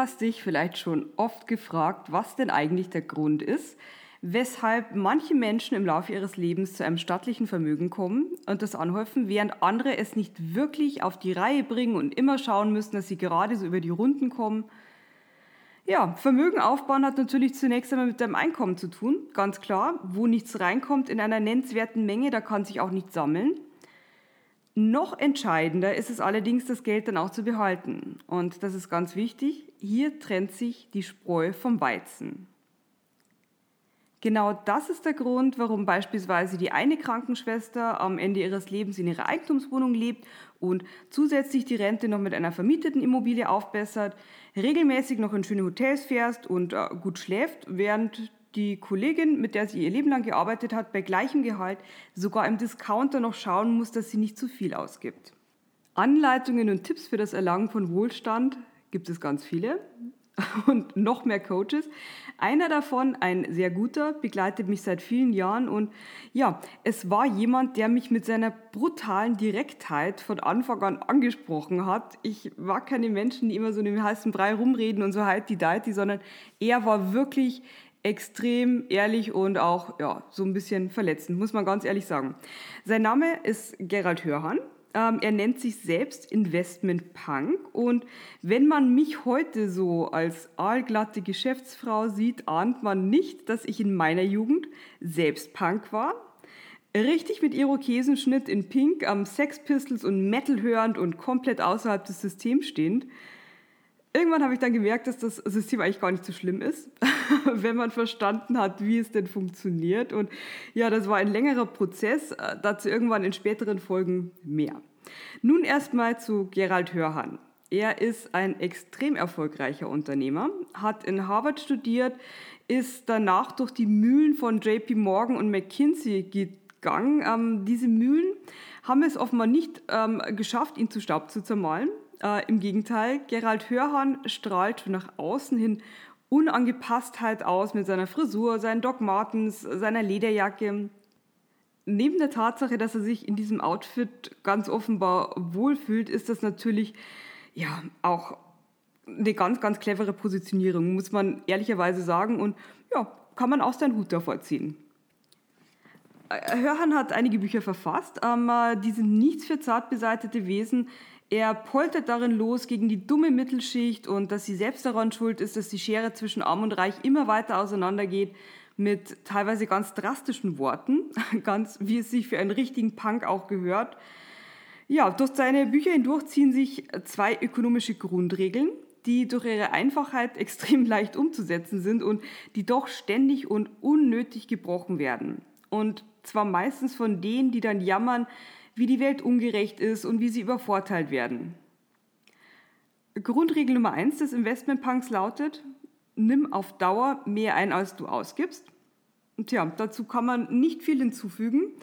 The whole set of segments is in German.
Hast dich vielleicht schon oft gefragt, was denn eigentlich der Grund ist, weshalb manche Menschen im Laufe ihres Lebens zu einem stattlichen Vermögen kommen und das anhäufen, während andere es nicht wirklich auf die Reihe bringen und immer schauen müssen, dass sie gerade so über die Runden kommen. Ja, Vermögen aufbauen hat natürlich zunächst einmal mit deinem Einkommen zu tun, ganz klar. Wo nichts reinkommt in einer nennenswerten Menge, da kann sich auch nichts sammeln. Noch entscheidender ist es allerdings, das Geld dann auch zu behalten. Und das ist ganz wichtig. Hier trennt sich die Spreu vom Weizen. Genau das ist der Grund, warum beispielsweise die eine Krankenschwester am Ende ihres Lebens in ihrer Eigentumswohnung lebt und zusätzlich die Rente noch mit einer vermieteten Immobilie aufbessert, regelmäßig noch in schöne Hotels fährst und äh, gut schläft, während die Kollegin, mit der sie ihr Leben lang gearbeitet hat, bei gleichem Gehalt sogar im Discounter noch schauen muss, dass sie nicht zu viel ausgibt. Anleitungen und Tipps für das Erlangen von Wohlstand gibt es ganz viele und noch mehr Coaches. Einer davon, ein sehr guter, begleitet mich seit vielen Jahren und ja, es war jemand, der mich mit seiner brutalen Direktheit von Anfang an angesprochen hat. Ich war keine Menschen, die immer so in dem heißen Brei rumreden und so halt die deiti, sondern er war wirklich extrem ehrlich und auch ja, so ein bisschen verletzend, muss man ganz ehrlich sagen. Sein Name ist Gerald Hörhan. Ähm, er nennt sich selbst Investment Punk und wenn man mich heute so als aalglatte Geschäftsfrau sieht, ahnt man nicht, dass ich in meiner Jugend selbst Punk war. Richtig mit Irokesenschnitt in Pink, am Sex Pistols und Metal hörend und komplett außerhalb des Systems stehend. Irgendwann habe ich dann gemerkt, dass das System eigentlich gar nicht so schlimm ist, wenn man verstanden hat, wie es denn funktioniert. Und ja, das war ein längerer Prozess, äh, dazu irgendwann in späteren Folgen mehr. Nun erstmal zu Gerald Hörhan. Er ist ein extrem erfolgreicher Unternehmer, hat in Harvard studiert, ist danach durch die Mühlen von JP Morgan und McKinsey gegangen. Ähm, diese Mühlen haben es offenbar nicht ähm, geschafft, ihn zu Staub zu zermalen. Äh, Im Gegenteil, Gerald Hörhan strahlt nach außen hin Unangepasstheit aus mit seiner Frisur, seinen Doc Martens, seiner Lederjacke. Neben der Tatsache, dass er sich in diesem Outfit ganz offenbar wohlfühlt, ist das natürlich ja auch eine ganz, ganz clevere Positionierung, muss man ehrlicherweise sagen. Und ja, kann man auch seinen Hut davor ziehen. Äh, Hörhan hat einige Bücher verfasst. Ähm, äh, die sind nichts für zart beseitete Wesen. Er poltert darin los gegen die dumme Mittelschicht und dass sie selbst daran schuld ist, dass die Schere zwischen Arm und Reich immer weiter auseinandergeht mit teilweise ganz drastischen Worten, ganz wie es sich für einen richtigen Punk auch gehört. Ja, durch seine Bücher hindurch ziehen sich zwei ökonomische Grundregeln, die durch ihre Einfachheit extrem leicht umzusetzen sind und die doch ständig und unnötig gebrochen werden. Und zwar meistens von denen, die dann jammern, wie die Welt ungerecht ist und wie sie übervorteilt werden. Grundregel Nummer eins des Investmentpunks lautet, nimm auf Dauer mehr ein, als du ausgibst. Und tja, dazu kann man nicht viel hinzufügen.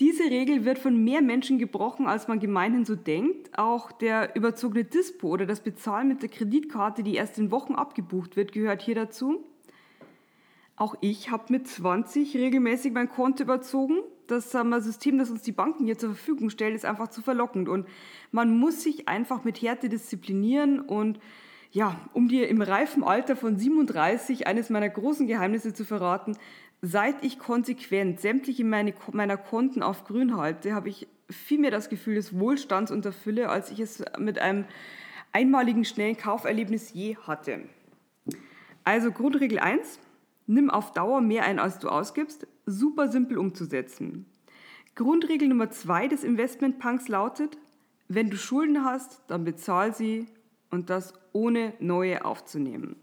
Diese Regel wird von mehr Menschen gebrochen, als man gemeinhin so denkt. Auch der überzogene Dispo oder das Bezahlen mit der Kreditkarte, die erst in Wochen abgebucht wird, gehört hier dazu. Auch ich habe mit 20 regelmäßig mein Konto überzogen das System, das uns die Banken hier zur Verfügung stellen, ist einfach zu verlockend. Und man muss sich einfach mit Härte disziplinieren. Und ja, um dir im reifen Alter von 37 eines meiner großen Geheimnisse zu verraten, seit ich konsequent sämtliche meine, meiner Konten auf grün halte, habe ich viel mehr das Gefühl des Wohlstands und der Fülle, als ich es mit einem einmaligen schnellen Kauferlebnis je hatte. Also Grundregel 1, nimm auf Dauer mehr ein, als du ausgibst super simpel umzusetzen. Grundregel Nummer zwei des Investmentpunks lautet, wenn du Schulden hast, dann bezahl sie und das ohne neue aufzunehmen.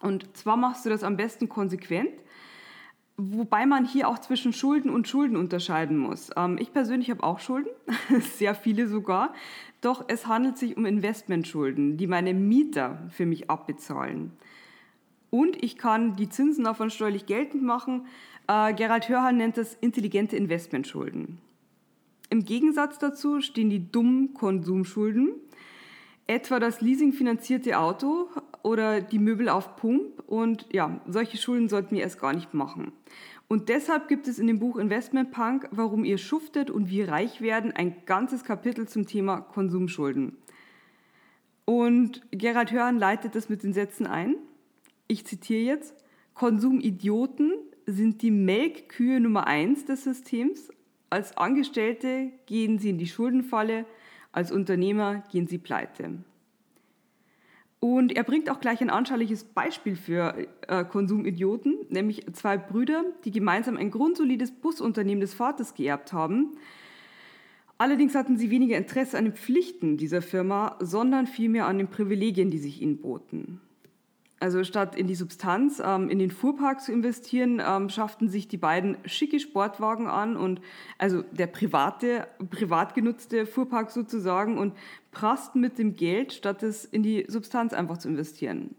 Und zwar machst du das am besten konsequent. Wobei man hier auch zwischen Schulden und Schulden unterscheiden muss. Ähm, ich persönlich habe auch Schulden, sehr viele sogar. Doch es handelt sich um Investmentschulden, die meine Mieter für mich abbezahlen. Und ich kann die Zinsen davon steuerlich geltend machen. Äh, Gerald Hörhan nennt das intelligente Investmentschulden. Im Gegensatz dazu stehen die dummen Konsumschulden, etwa das leasingfinanzierte Auto oder die Möbel auf Pump. Und ja, solche Schulden sollten wir erst gar nicht machen. Und deshalb gibt es in dem Buch Investment Punk, warum ihr schuftet und wie reich werden, ein ganzes Kapitel zum Thema Konsumschulden. Und Gerald Hörn leitet das mit den Sätzen ein. Ich zitiere jetzt, Konsumidioten sind die Melkkühe Nummer eins des Systems. Als Angestellte gehen sie in die Schuldenfalle, als Unternehmer gehen sie pleite. Und er bringt auch gleich ein anschauliches Beispiel für äh, Konsumidioten, nämlich zwei Brüder, die gemeinsam ein grundsolides Busunternehmen des Vaters geerbt haben. Allerdings hatten sie weniger Interesse an den Pflichten dieser Firma, sondern vielmehr an den Privilegien, die sich ihnen boten. Also statt in die Substanz, ähm, in den Fuhrpark zu investieren, ähm, schafften sich die beiden schicke Sportwagen an und also der private, privat genutzte Fuhrpark sozusagen und prassten mit dem Geld, statt es in die Substanz einfach zu investieren.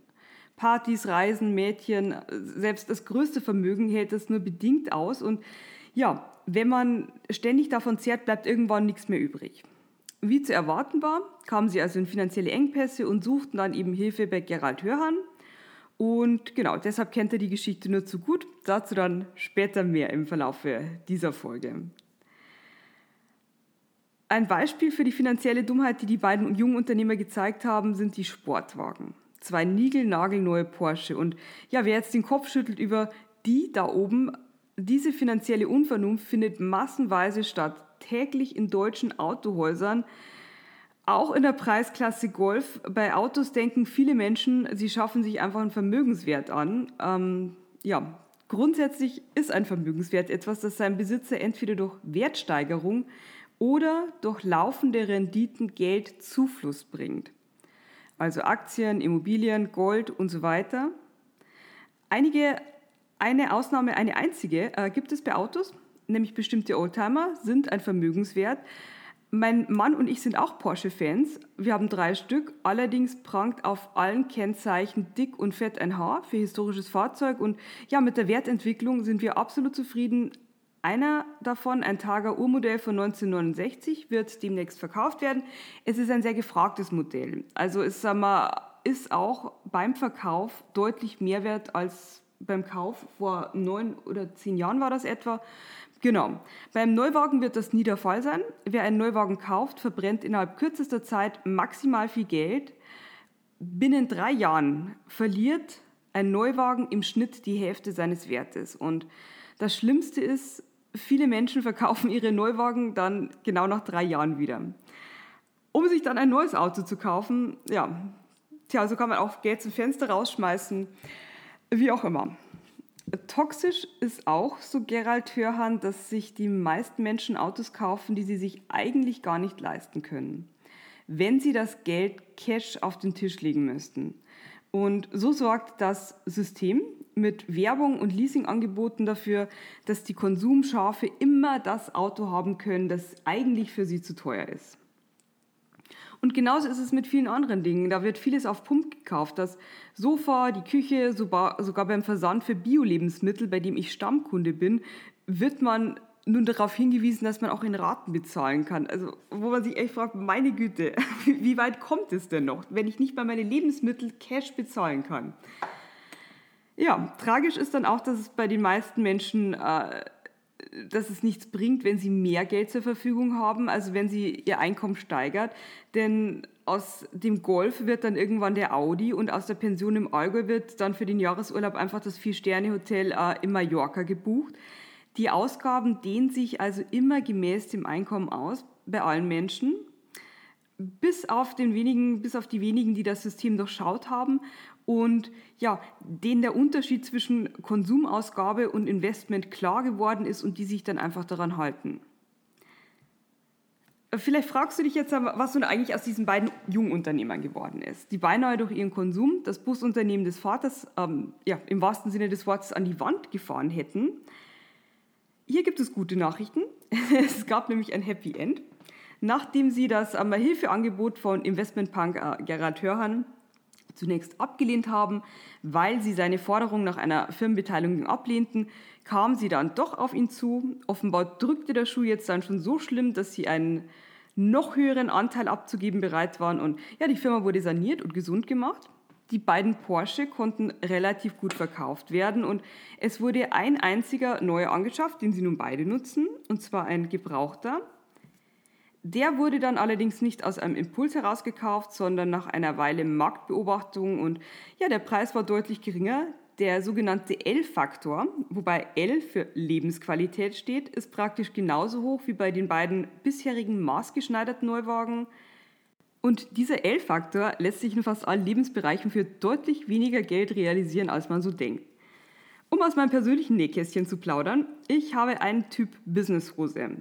Partys, Reisen, Mädchen, selbst das größte Vermögen hält das nur bedingt aus und ja, wenn man ständig davon zehrt, bleibt irgendwann nichts mehr übrig. Wie zu erwarten war, kamen sie also in finanzielle Engpässe und suchten dann eben Hilfe bei Gerald Hörhan, und genau, deshalb kennt er die Geschichte nur zu gut. Dazu dann später mehr im Verlauf dieser Folge. Ein Beispiel für die finanzielle Dummheit, die die beiden jungen Unternehmer gezeigt haben, sind die Sportwagen. Zwei niegelnagelneue Porsche. Und ja, wer jetzt den Kopf schüttelt über die da oben, diese finanzielle Unvernunft findet massenweise statt, täglich in deutschen Autohäusern. Auch in der Preisklasse Golf. Bei Autos denken viele Menschen, sie schaffen sich einfach einen Vermögenswert an. Ähm, ja, grundsätzlich ist ein Vermögenswert etwas, das seinem Besitzer entweder durch Wertsteigerung oder durch laufende Renditen Geld Zufluss bringt. Also Aktien, Immobilien, Gold und so weiter. Einige, eine Ausnahme, eine einzige äh, gibt es bei Autos, nämlich bestimmte Oldtimer sind ein Vermögenswert. Mein Mann und ich sind auch Porsche-Fans. Wir haben drei Stück. Allerdings prangt auf allen Kennzeichen dick und fett ein Haar für historisches Fahrzeug. Und ja, mit der Wertentwicklung sind wir absolut zufrieden. Einer davon, ein Targa Urmodell von 1969, wird demnächst verkauft werden. Es ist ein sehr gefragtes Modell. Also es ist auch beim Verkauf deutlich mehr wert als beim Kauf. Vor neun oder zehn Jahren war das etwa. Genau. Beim Neuwagen wird das nie der Fall sein. Wer einen Neuwagen kauft, verbrennt innerhalb kürzester Zeit maximal viel Geld. Binnen drei Jahren verliert ein Neuwagen im Schnitt die Hälfte seines Wertes. Und das Schlimmste ist, viele Menschen verkaufen ihre Neuwagen dann genau nach drei Jahren wieder. Um sich dann ein neues Auto zu kaufen, ja, tja, so kann man auch Geld zum Fenster rausschmeißen, wie auch immer. Toxisch ist auch, so Gerald Hörhan, dass sich die meisten Menschen Autos kaufen, die sie sich eigentlich gar nicht leisten können, wenn sie das Geld Cash auf den Tisch legen müssten. Und so sorgt das System mit Werbung und Leasingangeboten dafür, dass die Konsumschafe immer das Auto haben können, das eigentlich für sie zu teuer ist. Und genauso ist es mit vielen anderen Dingen. Da wird vieles auf Pump gekauft. Das Sofa, die Küche, sogar, beim Versand für Bio-Lebensmittel, bei dem ich Stammkunde bin, wird man nun darauf hingewiesen, dass man auch in Raten bezahlen kann. Also, wo man sich echt fragt, meine Güte, wie weit kommt es denn noch, wenn ich nicht mal meine Lebensmittel Cash bezahlen kann? Ja, tragisch ist dann auch, dass es bei den meisten Menschen äh, dass es nichts bringt, wenn sie mehr Geld zur Verfügung haben, also wenn sie ihr Einkommen steigert. Denn aus dem Golf wird dann irgendwann der Audi und aus der Pension im Allgäu wird dann für den Jahresurlaub einfach das Vier-Sterne-Hotel äh, in Mallorca gebucht. Die Ausgaben dehnen sich also immer gemäß dem Einkommen aus bei allen Menschen bis auf den wenigen, bis auf die wenigen, die das System durchschaut haben und ja, denen der Unterschied zwischen Konsumausgabe und Investment klar geworden ist und die sich dann einfach daran halten. Vielleicht fragst du dich jetzt, was nun eigentlich aus diesen beiden Jungunternehmern geworden ist, die beinahe durch ihren Konsum das Busunternehmen des Vaters ähm, ja, im wahrsten Sinne des Wortes an die Wand gefahren hätten. Hier gibt es gute Nachrichten. es gab nämlich ein Happy End. Nachdem sie das ähm, Hilfeangebot von Investmentpunk äh, Gerhard Hörhan zunächst abgelehnt haben, weil sie seine Forderung nach einer Firmenbeteiligung ablehnten, kam sie dann doch auf ihn zu. Offenbar drückte der Schuh jetzt dann schon so schlimm, dass sie einen noch höheren Anteil abzugeben bereit waren. Und ja, die Firma wurde saniert und gesund gemacht. Die beiden Porsche konnten relativ gut verkauft werden und es wurde ein einziger neuer angeschafft, den sie nun beide nutzen, und zwar ein gebrauchter. Der wurde dann allerdings nicht aus einem Impuls herausgekauft, sondern nach einer Weile Marktbeobachtung und ja, der Preis war deutlich geringer. Der sogenannte L-Faktor, wobei L für Lebensqualität steht, ist praktisch genauso hoch wie bei den beiden bisherigen maßgeschneiderten Neuwagen. Und dieser L-Faktor lässt sich in fast allen Lebensbereichen für deutlich weniger Geld realisieren, als man so denkt. Um aus meinem persönlichen Nähkästchen zu plaudern, ich habe einen Typ Businesshose.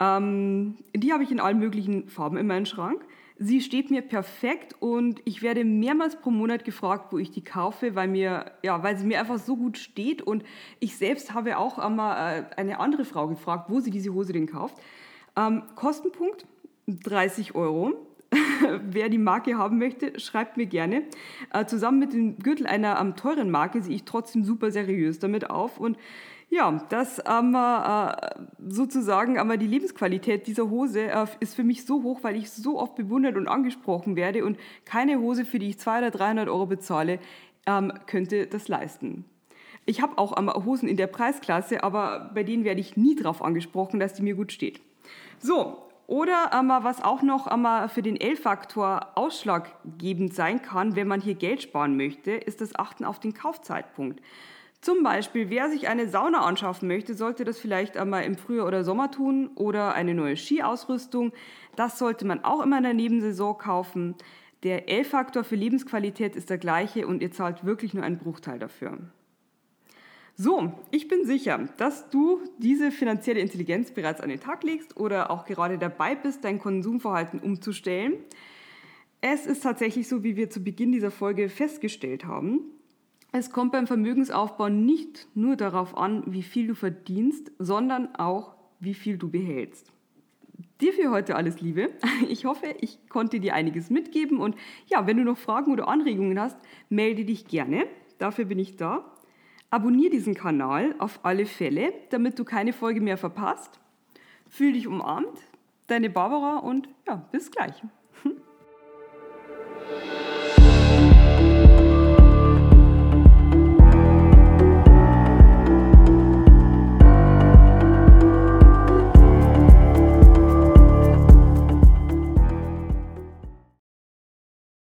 Ähm, die habe ich in allen möglichen Farben in meinem Schrank. Sie steht mir perfekt und ich werde mehrmals pro Monat gefragt, wo ich die kaufe, weil, mir, ja, weil sie mir einfach so gut steht. Und ich selbst habe auch einmal äh, eine andere Frau gefragt, wo sie diese Hose denn kauft. Ähm, Kostenpunkt 30 Euro. Wer die Marke haben möchte, schreibt mir gerne. Äh, zusammen mit dem Gürtel einer ähm, teuren Marke sehe ich trotzdem super seriös damit auf. Und ja, das ähm, äh, sozusagen, aber die Lebensqualität dieser Hose äh, ist für mich so hoch, weil ich so oft bewundert und angesprochen werde und keine Hose, für die ich 200 oder 300 Euro bezahle, ähm, könnte das leisten. Ich habe auch ähm, Hosen in der Preisklasse, aber bei denen werde ich nie darauf angesprochen, dass die mir gut steht. So, oder ähm, was auch noch ähm, für den L-Faktor ausschlaggebend sein kann, wenn man hier Geld sparen möchte, ist das Achten auf den Kaufzeitpunkt. Zum Beispiel, wer sich eine Sauna anschaffen möchte, sollte das vielleicht einmal im Frühjahr oder Sommer tun oder eine neue Skiausrüstung. Das sollte man auch immer in der Nebensaison kaufen. Der L-Faktor für Lebensqualität ist der gleiche und ihr zahlt wirklich nur einen Bruchteil dafür. So, ich bin sicher, dass du diese finanzielle Intelligenz bereits an den Tag legst oder auch gerade dabei bist, dein Konsumverhalten umzustellen. Es ist tatsächlich so, wie wir zu Beginn dieser Folge festgestellt haben. Es kommt beim Vermögensaufbau nicht nur darauf an, wie viel du verdienst, sondern auch, wie viel du behältst. Dir für heute alles Liebe. Ich hoffe, ich konnte dir einiges mitgeben und ja, wenn du noch Fragen oder Anregungen hast, melde dich gerne. Dafür bin ich da. Abonnier diesen Kanal auf alle Fälle, damit du keine Folge mehr verpasst. Fühl dich umarmt. Deine Barbara und ja, bis gleich.